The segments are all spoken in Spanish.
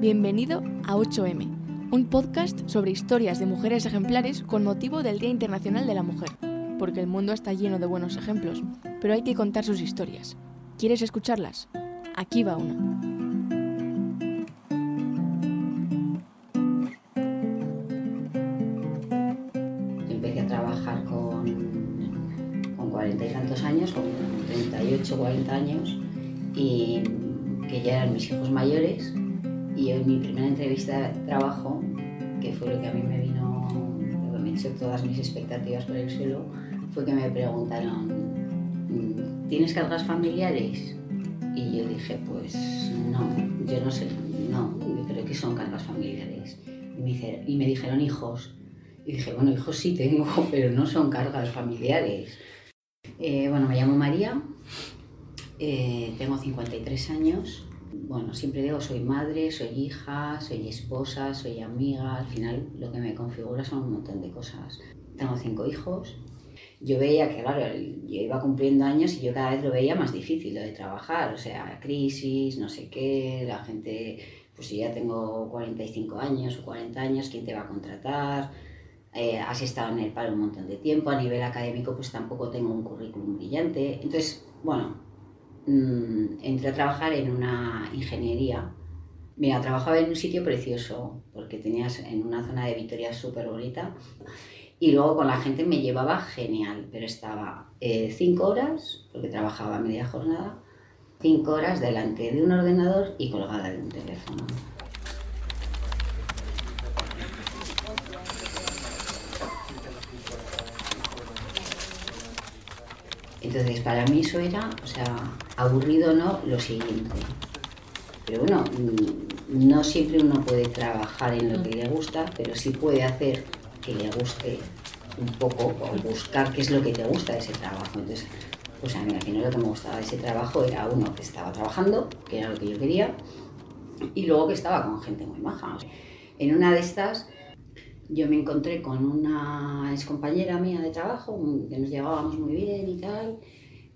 Bienvenido a 8M, un podcast sobre historias de mujeres ejemplares con motivo del Día Internacional de la Mujer, porque el mundo está lleno de buenos ejemplos, pero hay que contar sus historias. ¿Quieres escucharlas? Aquí va una. Empecé a trabajar con, con 40 y tantos años, con 38, 40 años, y que ya eran mis hijos mayores. Mi primera entrevista de trabajo, que fue lo que a mí me vino, que me echó todas mis expectativas por el suelo, fue que me preguntaron, ¿tienes cargas familiares? Y yo dije, pues no, yo no sé, no, pero ¿qué son cargas familiares? Y me, dice- y me dijeron hijos. Y dije, bueno, hijos sí tengo, pero no son cargas familiares. Eh, bueno, me llamo María, eh, tengo 53 años. Bueno, siempre digo, soy madre, soy hija, soy esposa, soy amiga. Al final lo que me configura son un montón de cosas. Tengo cinco hijos. Yo veía que, claro, yo iba cumpliendo años y yo cada vez lo veía más difícil lo de trabajar. O sea, crisis, no sé qué, la gente, pues si ya tengo 45 años o 40 años, ¿quién te va a contratar? Eh, has estado en el paro un montón de tiempo, a nivel académico pues tampoco tengo un currículum brillante. Entonces, bueno, mm, entré a trabajar en una ingeniería. Mira, trabajaba en un sitio precioso, porque tenías en una zona de Vitoria súper bonita. Y luego con la gente me llevaba genial, pero estaba eh, cinco horas, porque trabajaba media jornada, cinco horas delante de un ordenador y colgada de un teléfono. Entonces, para mí eso era, o sea, aburrido no, lo siguiente. Pero bueno, mm, no siempre uno puede trabajar en lo que le gusta, pero sí puede hacer que le guste un poco o buscar qué es lo que te gusta de ese trabajo. Entonces, pues a mí al final lo que me gustaba de ese trabajo era uno que estaba trabajando, que era lo que yo quería, y luego que estaba con gente muy maja. En una de estas yo me encontré con una excompañera mía de trabajo, que nos llevábamos muy bien y tal,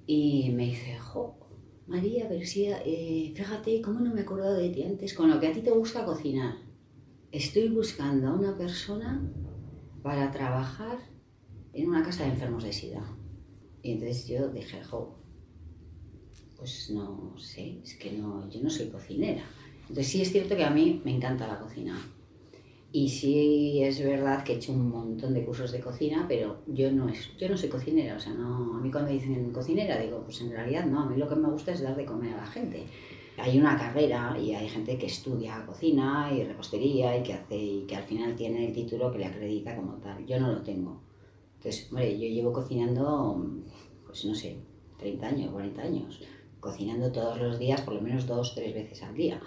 y me dice, jo, María, pero sí, eh, fíjate, ¿cómo no me he acordado de ti antes? Con lo que a ti te gusta cocinar. Estoy buscando a una persona para trabajar en una casa de enfermos de SIDA. Y entonces yo dije, jo, pues no sé, es que no, yo no soy cocinera. Entonces sí es cierto que a mí me encanta la cocina. Y sí es verdad que he hecho un montón de cursos de cocina, pero yo no, es, yo no soy cocinera. O sea, no, a mí cuando dicen cocinera, digo, pues en realidad no, a mí lo que me gusta es dar de comer a la gente. Hay una carrera y hay gente que estudia cocina y repostería y que, hace, y que al final tiene el título que le acredita como tal. Yo no lo tengo. Entonces, hombre, yo llevo cocinando, pues no sé, 30 años, 40 años. Cocinando todos los días, por lo menos dos, tres veces al día.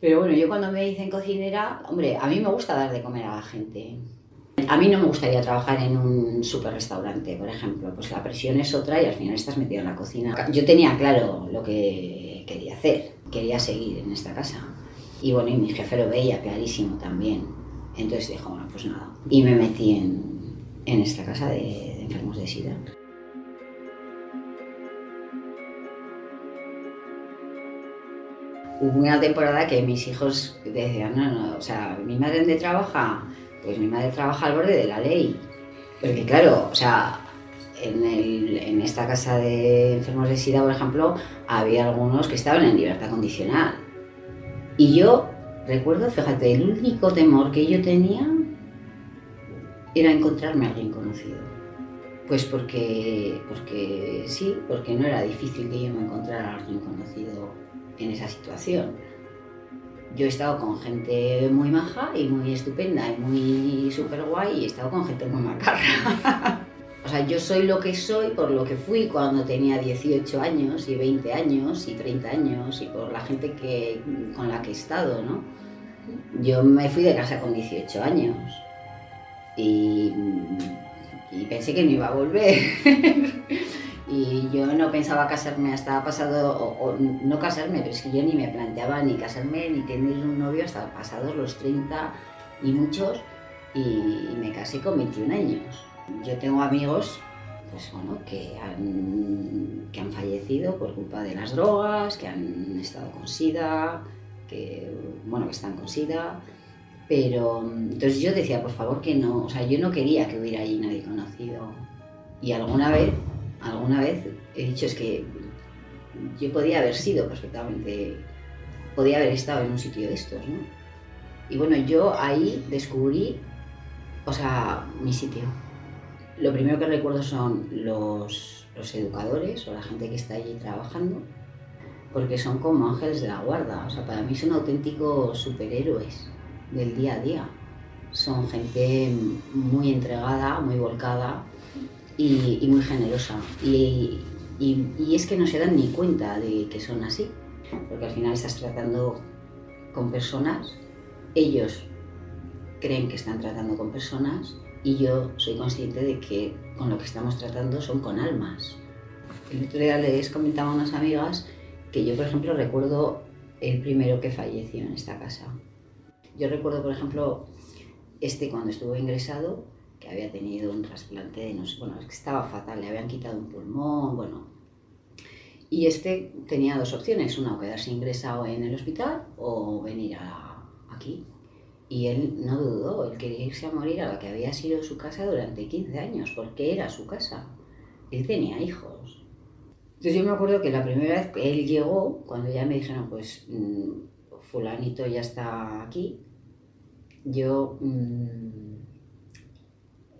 Pero bueno, yo cuando me dicen cocinera, hombre, a mí me gusta dar de comer a la gente. A mí no me gustaría trabajar en un super restaurante, por ejemplo, pues la presión es otra y al final estás metido en la cocina. Yo tenía claro lo que quería hacer, quería seguir en esta casa. Y bueno, y mi jefe lo veía clarísimo también. Entonces dijo, bueno, pues nada. Y me metí en, en esta casa de, de enfermos de SIDA. Hubo una temporada que mis hijos decían, no, no, o sea, mi madre dónde trabaja, pues mi madre trabaja al borde de la ley. Porque claro, o sea, en, el- en esta casa de enfermos de SIDA, por ejemplo, había algunos que estaban en libertad condicional. Y yo recuerdo, fíjate, el único temor que yo tenía era encontrarme a alguien conocido. Pues porque, porque sí, porque no era difícil que yo me encontrara a alguien conocido en esa situación. Yo he estado con gente muy maja y muy estupenda y muy súper guay y he estado con gente muy macarra. o sea, yo soy lo que soy por lo que fui cuando tenía 18 años y 20 años y 30 años y por la gente que, con la que he estado, ¿no? Yo me fui de casa con 18 años y, y pensé que no iba a volver. Y yo no pensaba casarme hasta pasado, o, o no casarme, pero es que yo ni me planteaba ni casarme ni tener un novio hasta pasados los 30 y muchos, y, y me casé con 21 años. Yo tengo amigos, pues bueno, que han, que han fallecido por culpa de las drogas, que han estado con SIDA, que bueno, que están con SIDA, pero entonces yo decía, por favor, que no, o sea, yo no quería que hubiera allí nadie conocido. Y alguna vez, alguna vez he dicho, es que yo podía haber sido perfectamente, podía haber estado en un sitio de estos, ¿no? Y bueno, yo ahí descubrí, o sea, mi sitio. Lo primero que recuerdo son los, los educadores o la gente que está allí trabajando, porque son como ángeles de la guarda, o sea, para mí son auténticos superhéroes del día a día. Son gente muy entregada, muy volcada y, muy generosa. Y, y, es que no se dan ni cuenta de que son así, porque al final estás tratando con personas, ellos creen que están tratando con personas y yo soy consciente de que con lo que estamos tratando son con almas. El otro día les comentaba a unas amigas que yo, por ejemplo, recuerdo el primero que falleció en esta casa. Yo recuerdo, por ejemplo, este cuando estuvo ingresado, que había tenido un trasplante de no sé, bueno, es que estaba fatal, le habían quitado un pulmón, bueno. Y este tenía dos opciones, una o quedarse ingresado en el hospital o venir a, aquí. Y él no dudó, él quería irse a morir a la que había sido su casa durante 15 años, porque era su casa. Él tenía hijos. Entonces yo me acuerdo que la primera vez que él llegó, cuando ya me dijeron, pues mm, fulanito ya está aquí, yo, mm,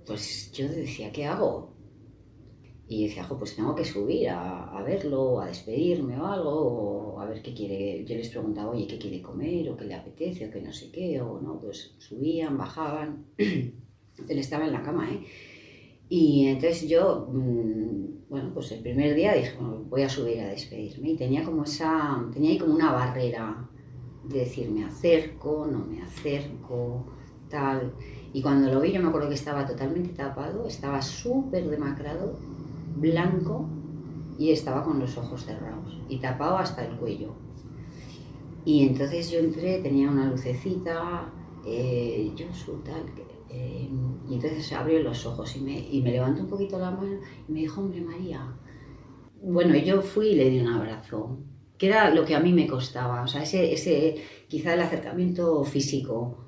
pues yo decía, ¿qué hago? Y decía, pues tengo que subir a, verlo, a despedirme o algo, o a ver qué quiere. Yo les preguntaba, oye, ¿qué quiere comer? o qué le apetece, o qué no sé qué, o no, pues subían, bajaban. Él estaba en la cama, ¿eh? Y entonces yo, mm, bueno, pues el primer día dije, voy a subir a despedirme. Y tenía como esa, tenía ahí como una barrera de decir, me acerco, no me acerco, tal. Y cuando lo vi, yo me acuerdo que estaba totalmente tapado, estaba súper demacrado, blanco, y estaba con los ojos cerrados y tapado hasta el cuello. Y entonces yo entré, tenía una lucecita, eh, yo su tal, eh, y entonces abrió los ojos y me, y levantó un poquito la mano y me dijo, hombre María. Bueno, yo fui y le di un abrazo que era lo que a mí me costaba, o sea, ese, ese quizá el acercamiento físico.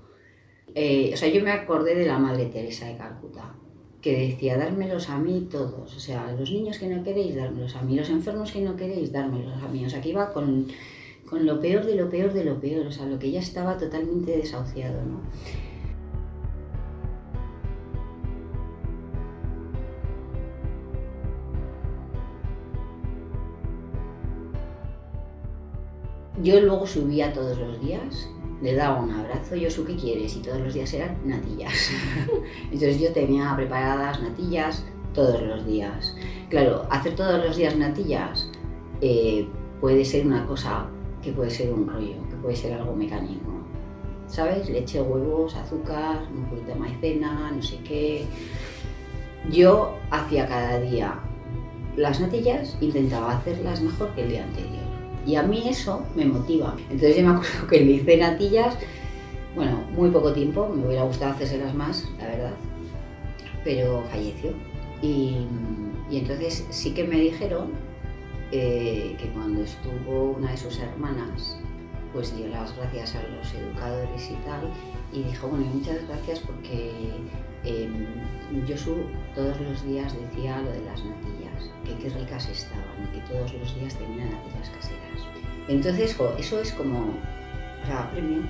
Eh, o sea, yo me acordé de la Madre Teresa de Calcuta, que decía, dármelos a mí todos, o sea, los niños que no queréis, dármelos a mí, los enfermos que no queréis, dármelos a mí, o sea, que iba con, con lo peor de lo peor de lo peor, o sea, lo que ya estaba totalmente desahuciado. Yo luego subía todos los días, le daba un abrazo, yo su qué quieres y todos los días eran natillas. Entonces yo tenía preparadas natillas todos los días. Claro, hacer todos los días natillas eh, puede ser una cosa que puede ser un rollo, que puede ser algo mecánico. ¿Sabes? Leche, huevos, azúcar, un poquito de maicena, no sé qué. Yo hacía cada día las natillas, intentaba hacerlas mejor que el día anterior. Y a mí eso me motiva. Entonces yo me acuerdo que le hice natillas, bueno, muy poco tiempo, me hubiera gustado hacérselas más, la verdad, pero falleció. Y, entonces sí que me dijeron eh, que cuando estuvo una de sus hermanas, pues dio las gracias a los educadores y tal, y dijo, bueno, muchas gracias porque eh, todos los días decía lo de las natillas, que qué ricas estaban y que todos los días tenían natillas caseras. Entonces, eso es como, o sea, premio.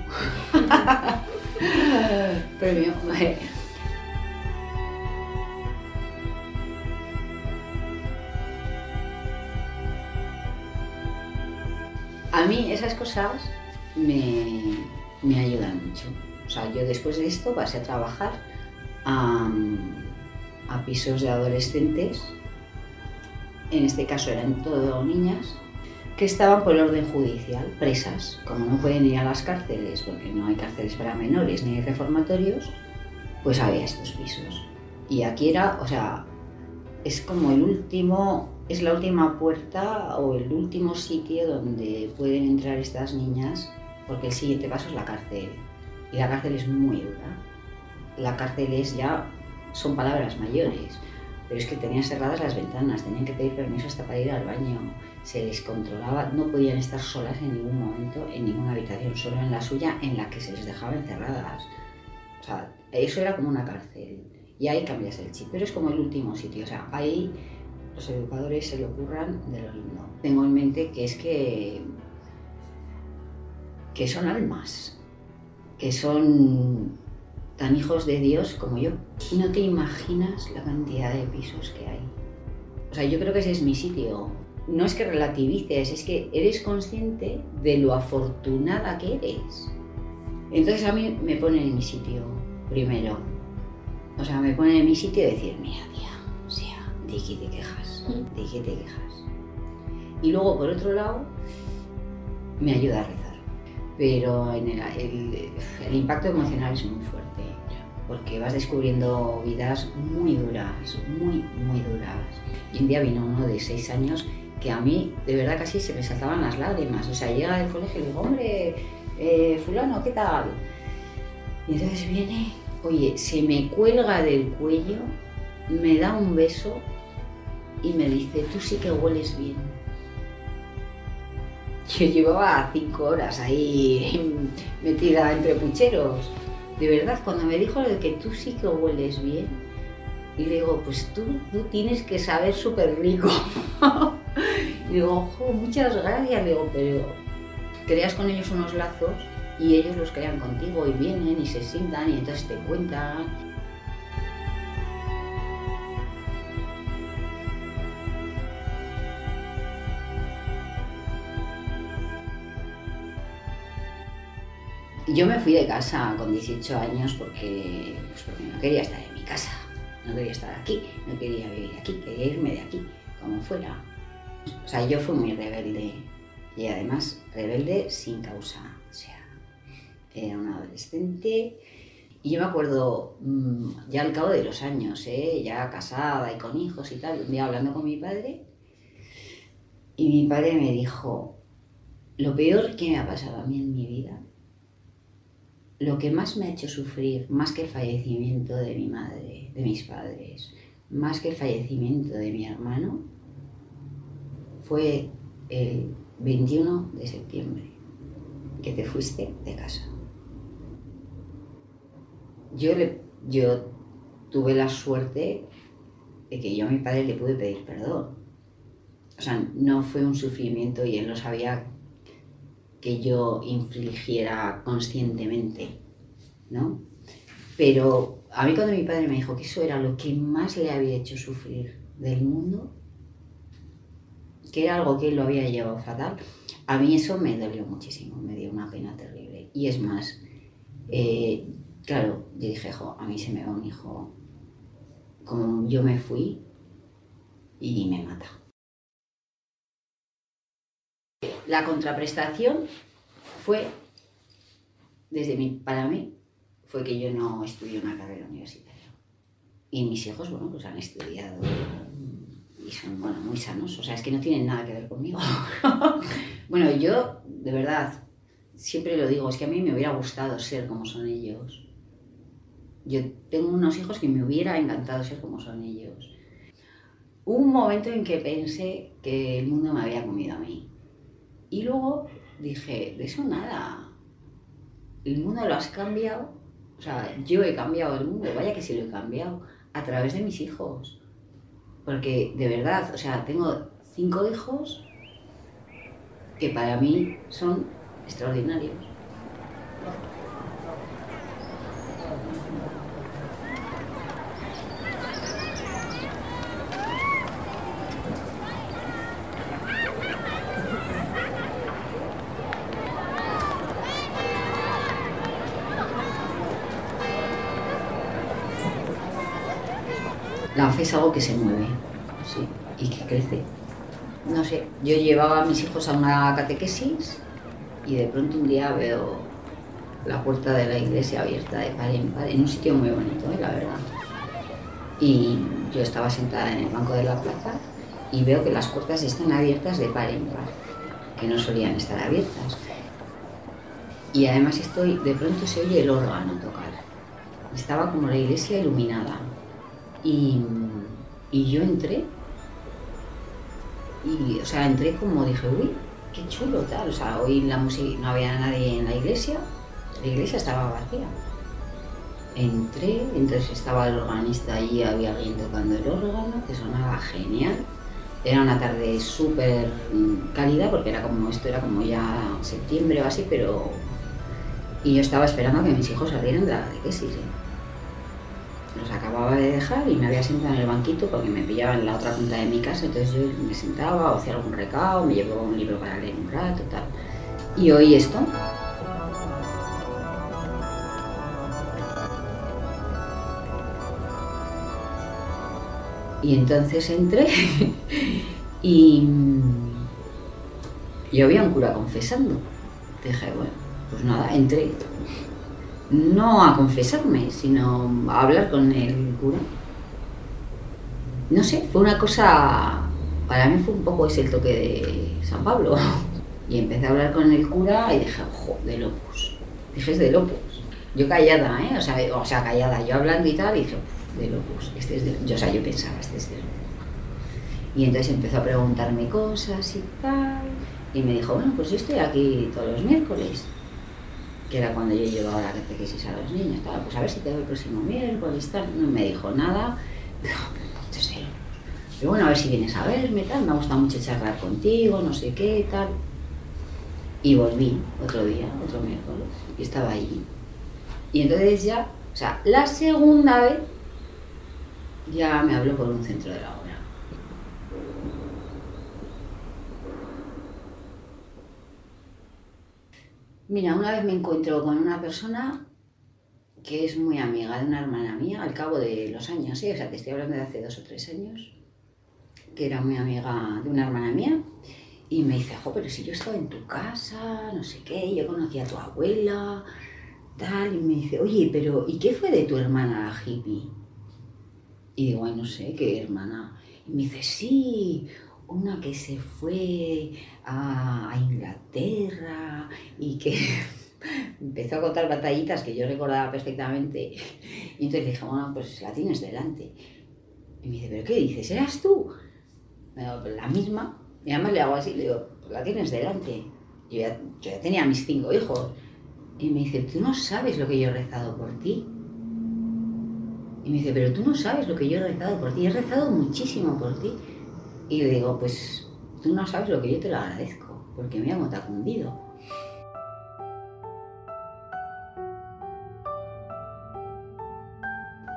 premio. A mí esas cosas me, ayudan mucho. O sea, yo después de esto pasé a trabajar a pisos de adolescentes. En este caso eran todo niñas que estaban por orden judicial, presas. Como no pueden ir a las cárceles, porque no hay cárceles para menores ni hay reformatorios, pues había estos pisos. Y aquí era, o sea, es como el último, es la última puerta o el último sitio donde pueden entrar estas niñas, porque el siguiente paso es la cárcel. Y la cárcel es muy dura. La cárcel es ya, son palabras mayores, pero es que tenían cerradas las ventanas, tenían que pedir permiso hasta para ir al baño se les controlaba, no podían estar solas en ningún momento, en ninguna habitación, solo en la suya, en la que se les dejaba encerradas. O sea, eso era como una cárcel. Y ahí cambias el chip, pero es como el último sitio. O sea, ahí los educadores se le ocurran de lo lindo. Tengo en mente que es que, que son almas, que son tan hijos de Dios como yo. No te imaginas la cantidad de pisos que hay. O sea, yo creo que ese es mi sitio. No es que relativices, es que eres consciente de lo afortunada que eres. Entonces a mí me pone en mi sitio, primero. O sea, me pone en mi sitio decir, mira, tía, o sea, de qué te quejas, de qué te quejas. Y luego, por otro lado, me ayuda a rezar. Pero en el, impacto emocional es muy fuerte porque vas descubriendo vidas muy duras, muy, muy duras. Y un día vino uno de seis años que a mí de verdad casi se me saltaban las lágrimas. O sea, llega del colegio y digo, hombre, eh, fulano, ¿qué tal? Y entonces viene, oye, se me cuelga del cuello, me da un beso y me dice, tú sí que hueles bien. Yo llevaba cinco horas ahí metida entre pucheros de verdad, cuando me dijo que tú sí que hueles bien, y le digo, pues tú, tú tienes que saber súper rico. y digo, ojo, muchas gracias. Le digo, pero creas con ellos unos lazos y ellos los crean contigo y vienen y se sientan y entonces te cuentan. Yo me fui de casa con 18 años porque, pues porque no quería estar en mi casa, no quería estar aquí, no quería vivir aquí, quería irme de aquí, como fuera. O sea, yo fui muy rebelde y además rebelde sin causa. O sea, era una adolescente y yo me acuerdo mm, ya al cabo de los años, ¿eh? ya casada y con hijos y tal, un día hablando con mi padre y mi padre me dijo, lo peor que me ha pasado a mí en mi vida lo que más me ha hecho sufrir, más que el fallecimiento de mi madre, de mis padres, más que el fallecimiento de mi hermano, fue el 21 de septiembre, que te fuiste de casa. Yo, yo tuve la suerte de que yo a mi padre le pude pedir perdón. O sea, no fue un sufrimiento y él lo sabía que yo infligiera conscientemente, ¿no? Pero a mí cuando mi padre me dijo que eso era lo que más le había hecho sufrir del mundo, que era algo que él lo había llevado fatal, a mí eso me dolió muchísimo, me dio una pena terrible. Y es más, eh, claro, yo dije, jo, a mí se me va un hijo, como yo me fui y me mata. La contraprestación fue, desde mi, para mí, fue que yo no estudié una carrera universitaria. Y mis hijos, bueno, pues han estudiado y son, bueno, muy sanos. O sea, es que no tienen nada que ver conmigo. bueno, yo, de verdad, siempre lo digo, es que a mí me hubiera gustado ser como son ellos. Yo tengo unos hijos que me hubiera encantado ser como son ellos. Hubo un momento en que pensé que el mundo me había comido a mí. Y luego dije, de eso nada. El mundo lo has cambiado. O sea, yo he cambiado el mundo, vaya que sí lo he cambiado, a través de mis hijos. Porque de verdad, o sea, tengo cinco hijos que para mí son extraordinarios. La fe es algo que se mueve, y que crece. No sé, yo llevaba a mis hijos a una catequesis y de pronto un día veo la puerta de la iglesia abierta de par en par, en un sitio muy bonito, ¿eh? la verdad. Y yo estaba sentada en el banco de la plaza y veo que las puertas están abiertas de par en par, que no solían estar abiertas. Y además estoy, de pronto se oye el órgano tocar. Estaba como la iglesia iluminada. Y, y yo entré y, o sea, entré como dije, uy, qué chulo tal. O sea, hoy la música, no había nadie en la iglesia, la iglesia estaba vacía. Entré, entonces estaba el organista allí, había alguien tocando el órgano, que sonaba genial. Era una tarde súper mm, cálida porque era como, esto era como ya septiembre o así, pero... Y yo estaba esperando a que mis hijos salieran de la catequesis. ¿eh? Los acababa de dejar y me había sentado en el banquito porque me pillaba en la otra punta de mi casa, entonces yo me sentaba o hacía algún recao, me llevaba un libro para leer un rato, tal. Y oí esto. Y entonces entré y yo había un cura confesando. Dije, bueno, pues nada, entré. No a confesarme, sino a hablar con el cura. No sé, fue una cosa, para mí fue un poco ese el toque de San Pablo. Y empecé a hablar con el cura y dije, ojo, de locos. Dije, es de locos. Yo callada, ¿eh? O sea, o sea, callada, yo hablando y tal, y dije, de locos. Este es. Yo, o sea, yo pensaba, este es de locos. Y entonces empezó a preguntarme cosas y tal. Y me dijo, bueno, pues yo estoy aquí todos los miércoles. Que era cuando yo llevaba la catequesis a los niños. Pues a ver si te doy el próximo miércoles. Tal. No me dijo nada. Dijo, este Pero bueno, a ver si vienes a verme, tal. Me ha gustado mucho charlar contigo, no sé qué, tal. Y volví otro día, otro miércoles. Y estaba allí. Y entonces ya, o sea, la segunda vez ya me habló por un centro de la obra. Mira, una vez me encuentro con una persona que es muy amiga de una hermana mía, al cabo de los años, ¿sí? o sea, te estoy hablando de hace dos o tres años, que era muy amiga de una hermana mía, y me dice, jo, pero si yo estaba en tu casa, no sé qué, yo conocí a tu abuela, tal, y me dice, oye, pero ¿y qué fue de tu hermana hippie? Y digo, ay, no sé, ¿qué hermana? Y me dice, sí, una que se fue a, Inglaterra y que empezó a contar batallitas que yo recordaba perfectamente. Y entonces le dije, bueno, pues la tienes delante. Y me dice, ¿pero qué dices? ¿Eras tú? Pues la misma. Y además le hago así, le digo, pues la tienes delante. Yo ya, yo ya tenía mis cinco hijos. Y me dice, tú no sabes lo que yo he rezado por ti. Y me dice, pero tú no sabes lo que yo he rezado por ti, he rezado muchísimo por ti. Y le digo, pues tú no sabes lo que yo te lo agradezco, porque me amo cundido.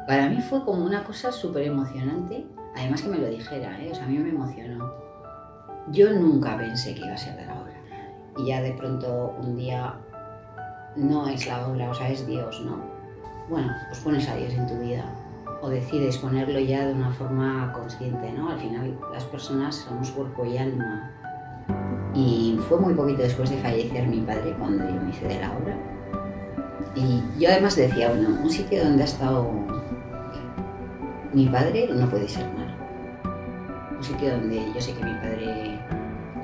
Para mí fue como una cosa súper emocionante, además que me lo dijera, ¿eh? o sea, a mí me emocionó. Yo nunca pensé que iba a ser la obra. Y ya de pronto un día no es la obra, o sea, es Dios, ¿no? Bueno, pues pones a Dios en tu vida o decides ponerlo ya de una forma consciente, ¿no? Al final las personas somos cuerpo y alma. Y fue muy poquito después de fallecer mi padre cuando yo me hice de la obra. Y yo además decía, bueno, un sitio donde ha estado mi padre no puede ser malo. Un sitio donde yo sé que mi padre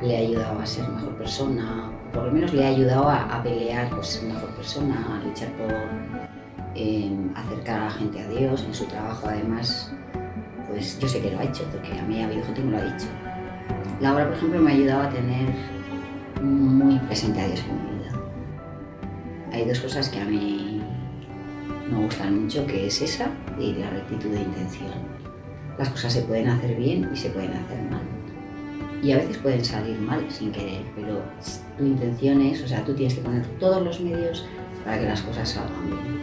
le ha ayudado a ser mejor persona, por lo menos le ha ayudado a, a pelear por ser mejor persona, a luchar por acercar a la gente a Dios, en su trabajo además, pues yo sé que lo ha hecho, porque a mí ha habido gente que me lo ha dicho. La obra, por ejemplo, me ha ayudado a tener muy presente a Dios en mi vida. Hay dos cosas que a mí me gustan mucho, que es esa y la rectitud de intención. Las cosas se pueden hacer bien y se pueden hacer mal. Y a veces pueden salir mal sin querer, pero tu intención es, o sea, tú tienes que poner todos los medios para que las cosas salgan bien.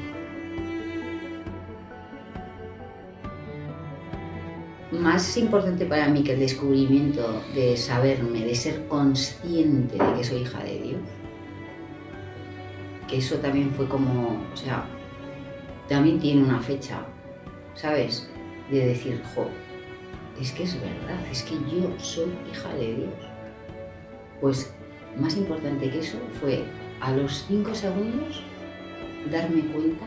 Más importante para mí que el descubrimiento de saberme, de ser consciente de que soy hija de Dios, que eso también fue como, o sea, también tiene una fecha, ¿sabes? De decir, jo, es que es verdad, es que yo soy hija de Dios. Pues más importante que eso fue a los cinco segundos darme cuenta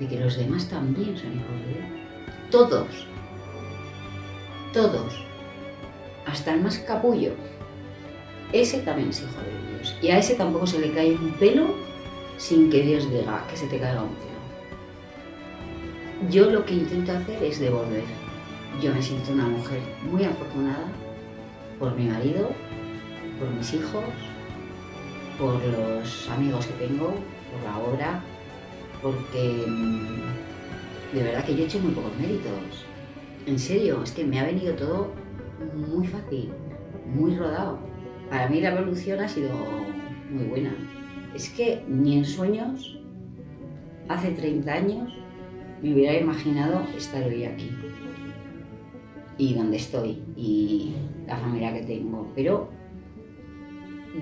de que los demás también son hijos de Dios. Todos todos, hasta el más capullo, ese también es hijo de Dios. Y a ese tampoco se le cae un pelo sin que Dios diga que se te caiga un pelo. Yo lo que intento hacer es devolver. Yo me siento una mujer muy afortunada por mi marido, por mis hijos, por los amigos que tengo, por la obra, porque mm, de verdad que yo he hecho muy pocos méritos. En serio, es que me ha venido todo muy fácil, muy rodado. Para mí la evolución ha sido muy buena. Es que ni en sueños, hace 30 años, me hubiera imaginado estar hoy aquí. Y donde estoy, y la familia que tengo. Pero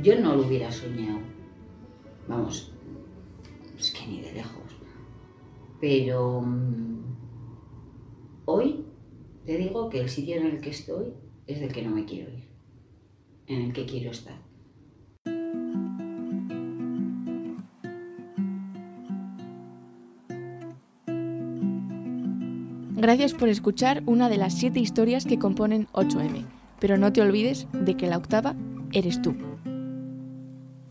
yo no lo hubiera soñado. Vamos, es que ni de lejos. Pero mm, hoy te digo que el sitio en el que estoy es del que no me quiero ir, en el que quiero estar. Gracias por escuchar una de las siete historias que componen 8M, pero no te olvides de que la octava eres tú.